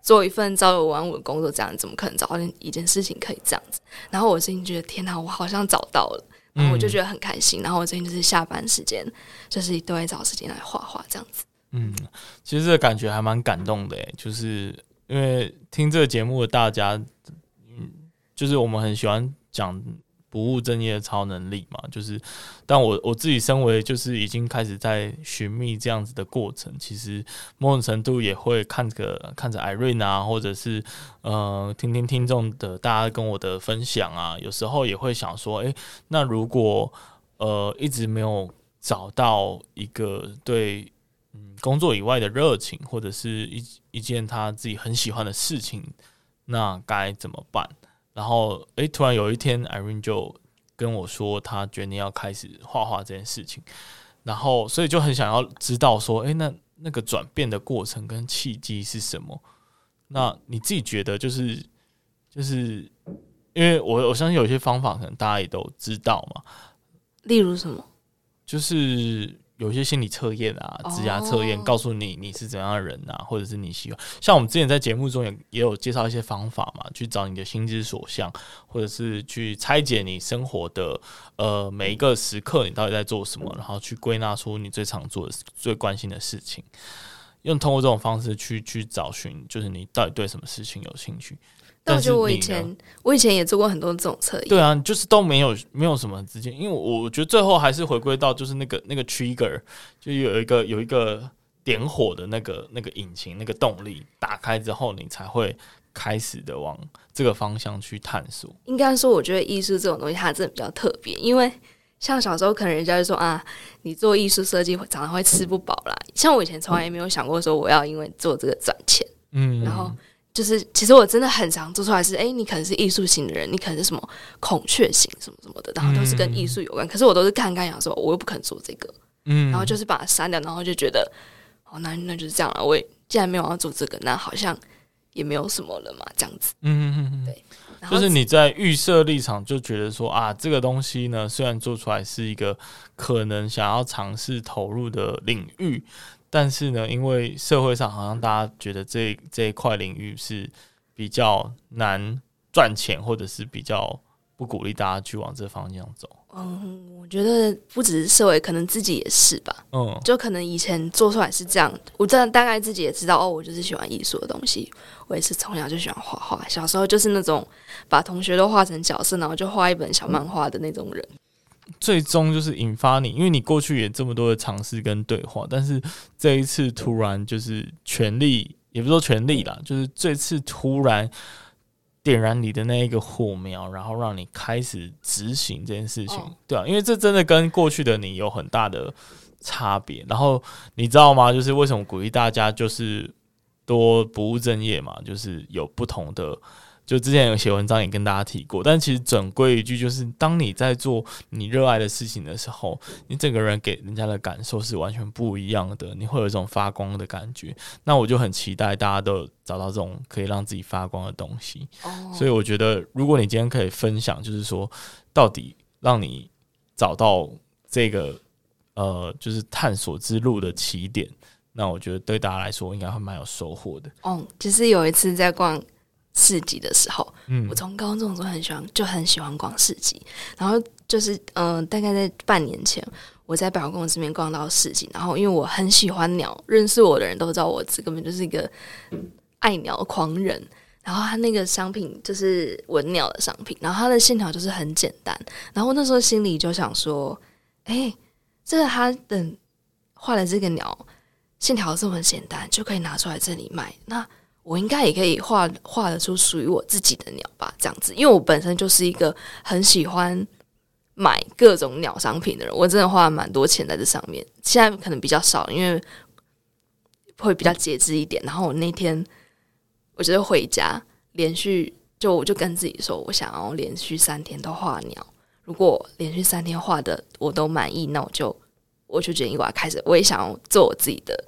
做一份朝九晚五的工作，这样怎么可能找到一件事情可以这样子？然后我最近觉得，天哪，我好像找到了，然后我就觉得很开心。然后我最近就是下班时间，就是都会找时间来画画这样子。嗯，其实这个感觉还蛮感动的诶，就是因为听这个节目的大家，嗯，就是我们很喜欢讲。不务正业的超能力嘛，就是，但我我自己身为就是已经开始在寻觅这样子的过程，其实某种程度也会看着看着艾瑞娜，或者是呃听听听众的大家跟我的分享啊，有时候也会想说，诶、欸，那如果呃一直没有找到一个对嗯工作以外的热情，或者是一一件他自己很喜欢的事情，那该怎么办？然后，哎，突然有一天，Irene 就跟我说，他决定要开始画画这件事情。然后，所以就很想要知道说，哎，那那个转变的过程跟契机是什么？那你自己觉得，就是就是，因为我我相信有些方法可能大家也都知道嘛。例如什么？就是。有一些心理测验啊，职涯测验，告诉你你是怎样的人啊，或者是你喜欢。像我们之前在节目中也也有介绍一些方法嘛，去找你的心之所向，或者是去拆解你生活的呃每一个时刻，你到底在做什么，然后去归纳出你最常做的、最关心的事情，用通过这种方式去去找寻，就是你到底对什么事情有兴趣。但我觉得我以前，我以前也做过很多这种测验。对啊，就是都没有没有什么直接，因为我我觉得最后还是回归到就是那个那个 trigger，就有一个有一个点火的那个那个引擎那个动力打开之后，你才会开始的往这个方向去探索。应该说，我觉得艺术这种东西它真的比较特别，因为像小时候可能人家就说啊，你做艺术设计常常会吃不饱啦。像我以前从来也没有想过说我要因为做这个赚钱，嗯，然后。就是，其实我真的很常做出来是，哎、欸，你可能是艺术型的人，你可能是什么孔雀型什么什么的，然后都是跟艺术有关。可是我都是看看想说，我又不肯做这个，嗯，然后就是把它删掉，然后就觉得，哦，那那就是这样了。我也既然没有要做这个，那好像也没有什么了嘛，这样子。嗯嗯嗯，对。就是你在预设立场就觉得说啊，这个东西呢，虽然做出来是一个可能想要尝试投入的领域。但是呢，因为社会上好像大家觉得这这一块领域是比较难赚钱，或者是比较不鼓励大家去往这方向走。嗯，我觉得不只是社会，可能自己也是吧。嗯，就可能以前做出来是这样，我真的大概自己也知道哦，我就是喜欢艺术的东西。我也是从小就喜欢画画，小时候就是那种把同学都画成角色，然后就画一本小漫画的那种人。嗯最终就是引发你，因为你过去也这么多的尝试跟对话，但是这一次突然就是权力，也不说权力啦，就是这次突然点燃你的那一个火苗，然后让你开始执行这件事情，对啊，因为这真的跟过去的你有很大的差别。然后你知道吗？就是为什么鼓励大家就是多不务正业嘛，就是有不同的。就之前有写文章也跟大家提过，但其实总归一句就是，当你在做你热爱的事情的时候，你整个人给人家的感受是完全不一样的，你会有一种发光的感觉。那我就很期待大家都找到这种可以让自己发光的东西。Oh. 所以我觉得，如果你今天可以分享，就是说到底让你找到这个呃，就是探索之路的起点，那我觉得对大家来说应该会蛮有收获的。哦，oh, 就是有一次在逛。市集的时候，嗯，我从高中就很喜欢，就很喜欢逛市集。然后就是，嗯、呃，大概在半年前，我在百货公司里面逛到市集。然后，因为我很喜欢鸟，认识我的人都知道我这根本就是一个爱鸟狂人。然后，他那个商品就是文鸟的商品，然后它的线条就是很简单。然后那时候心里就想说，哎，这个他的画的这个鸟线条这么简单，就可以拿出来这里卖。那我应该也可以画画得出属于我自己的鸟吧？这样子，因为我本身就是一个很喜欢买各种鸟商品的人，我真的花了蛮多钱在这上面。现在可能比较少，因为会比较节制一点。然后我那天，我觉得回家连续就我就跟自己说，我想要连续三天都画鸟。如果连续三天画的我都满意，那我就我就决定我要开始，我也想要做我自己的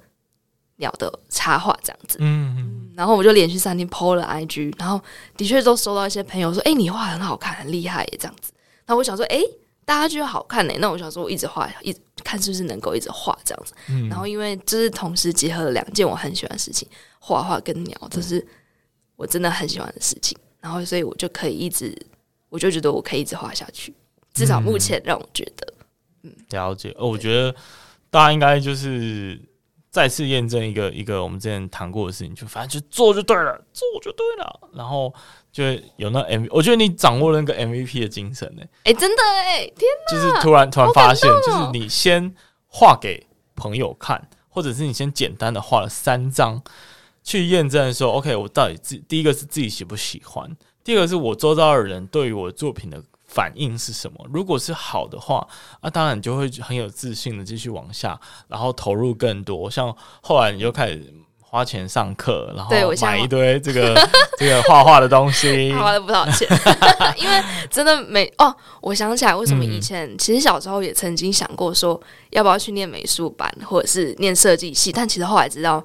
鸟的插画这样子。嗯，嗯，然后我就连续三天 PO 了 IG，然后的确都收到一些朋友说：“哎、欸，你画很好看，很厉害耶。”这样子。然后我想说：“哎、欸，大家觉得好看呢？”那我想说，我一直画，一直看是不是能够一直画这样子。嗯、然后因为这是同时结合了两件我很喜欢的事情，画画跟鸟，这是。我真的很喜欢的事情，然后所以我就可以一直，我就觉得我可以一直画下去，至少目前让我觉得，嗯，嗯了解。哦，我觉得大家应该就是再次验证一个一个我们之前谈过的事情，就反正就做就对了，做就对了，然后就有那 M，我觉得你掌握了那个 MVP 的精神呢。哎，真的哎，天哪，就是突然突然发现，就是你先画给朋友看，或者是你先简单的画了三张。去验证说，OK，我到底自第一个是自己喜不喜欢，第二个是我周遭的人对于我的作品的反应是什么。如果是好的话，那、啊、当然你就会很有自信的继续往下，然后投入更多。像后来你就开始花钱上课，然后买一堆这个 这个画画的东西，花了不少钱，因为真的没哦。我想起来，为什么以前、嗯、其实小时候也曾经想过说，要不要去念美术班或者是念设计系，但其实后来知道。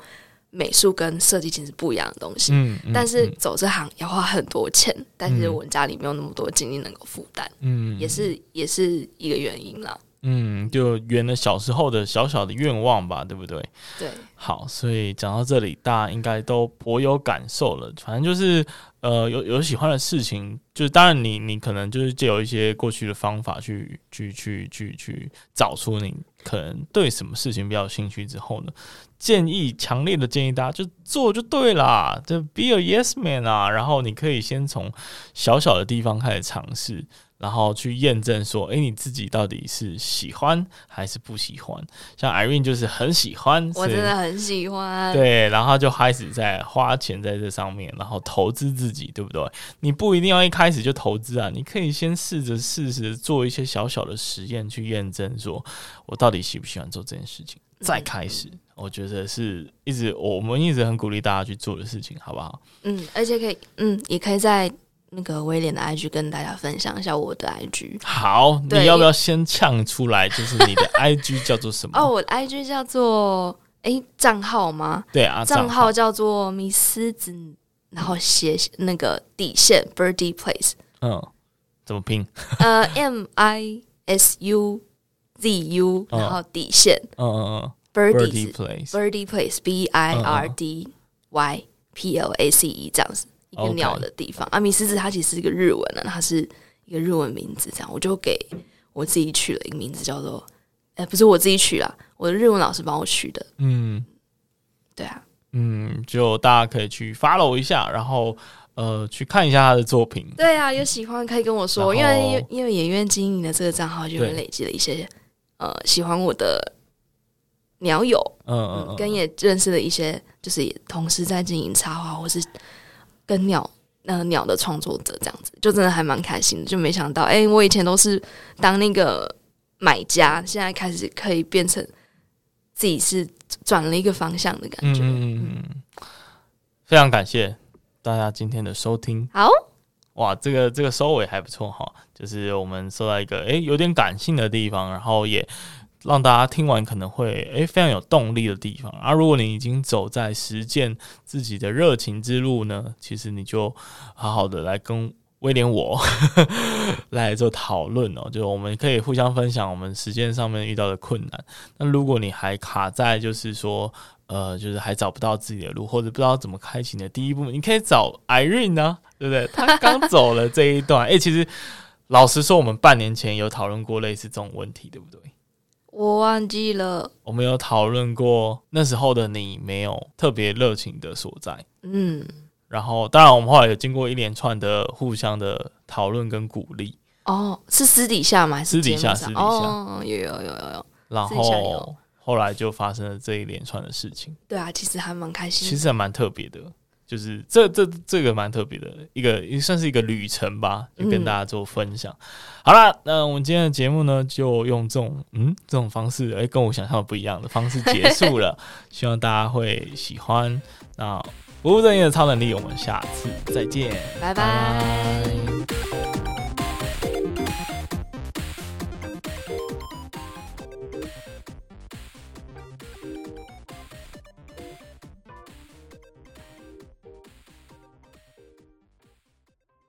美术跟设计其实不一样的东西，嗯嗯、但是走这行要花很多钱，嗯、但是我们家里没有那么多精力能够负担，嗯，也是也是一个原因啦。嗯，就圆了小时候的小小的愿望吧，对不对？对。好，所以讲到这里，大家应该都颇有感受了。反正就是，呃，有有喜欢的事情，就是当然你你可能就是借由一些过去的方法去去去去去找出你可能对什么事情比较有兴趣之后呢，建议强烈的建议大家就做就对啦，就 be a yes man 啊。然后你可以先从小小的地方开始尝试。然后去验证说，哎，你自己到底是喜欢还是不喜欢？像 Irene 就是很喜欢，我真的很喜欢。对，然后就开始在花钱在这上面，然后投资自己，对不对？你不一定要一开始就投资啊，你可以先试着试试做一些小小的实验，去验证说我到底喜不喜欢做这件事情，再开始。嗯，我觉得是一直我们一直很鼓励大家去做的事情，好不好？嗯，而且可以，嗯，也可以在。那个威廉的 IG 跟大家分享一下我的 IG。好，你要不要先唱出来？就是你的 IG 叫做什么？哦，我的 IG 叫做哎账号吗？对啊，账号叫做米斯子，然后写那个底线 Birdie Place。嗯，怎么拼？呃，M I S U Z U，然后底线。嗯嗯嗯。Birdie Place，Birdie Place，B I R D Y P L A C E 这样子。一个鸟的地方.啊，米斯子它其实是一个日文呢，它是一个日文名字，这样。我就给我自己取了一个名字，叫做，哎，不是我自己取啦，我的日文老师帮我取的，嗯，对啊，嗯，就大家可以去 follow 一下，然后呃，去看一下他的作品，对啊，有喜欢可以跟我说，因为因为演员经营的这个账号就会累积了一些呃喜欢我的鸟友，嗯嗯，嗯，跟也认识了一些，就是也同时在经营插画或是。跟鸟，那个鸟的创作者这样子，就真的还蛮开心的。就没想到，哎、欸，我以前都是当那个买家，现在开始可以变成自己是转了一个方向的感觉。嗯，非常感谢大家今天的收听。好，哇，这个这个收尾还不错哈，就是我们说到一个哎、欸、有点感性的地方，然后也。让大家听完可能会诶非常有动力的地方。而、啊、如果你已经走在实践自己的热情之路呢，其实你就好好的来跟威廉我呵呵 来做讨论哦，就我们可以互相分享我们实践上面遇到的困难。那如果你还卡在就是说呃，就是还找不到自己的路，或者不知道怎么开启你的第一步，你可以找 Irene 呢，对不对？他刚走了这一段，诶，其实老实说，我们半年前有讨论过类似这种问题，对不对？我忘记了，我们有讨论过那时候的你没有特别热情的所在，嗯，然后当然我们后来有经过一连串的互相的讨论跟鼓励，哦，是私底下吗？私底下，私底下，哦，有有有有有。然后后来就发生了这一连串的事情。对啊，其实还蛮开心，其实还蛮特别的。就是这这这个蛮特别的一个，也算是一个旅程吧，就跟大家做分享。嗯、好了，那我们今天的节目呢，就用这种嗯这种方式，哎、欸，跟我想象的不一样的方式结束了。希望大家会喜欢。那不务正业的超能力，我们下次再见，拜拜。拜拜。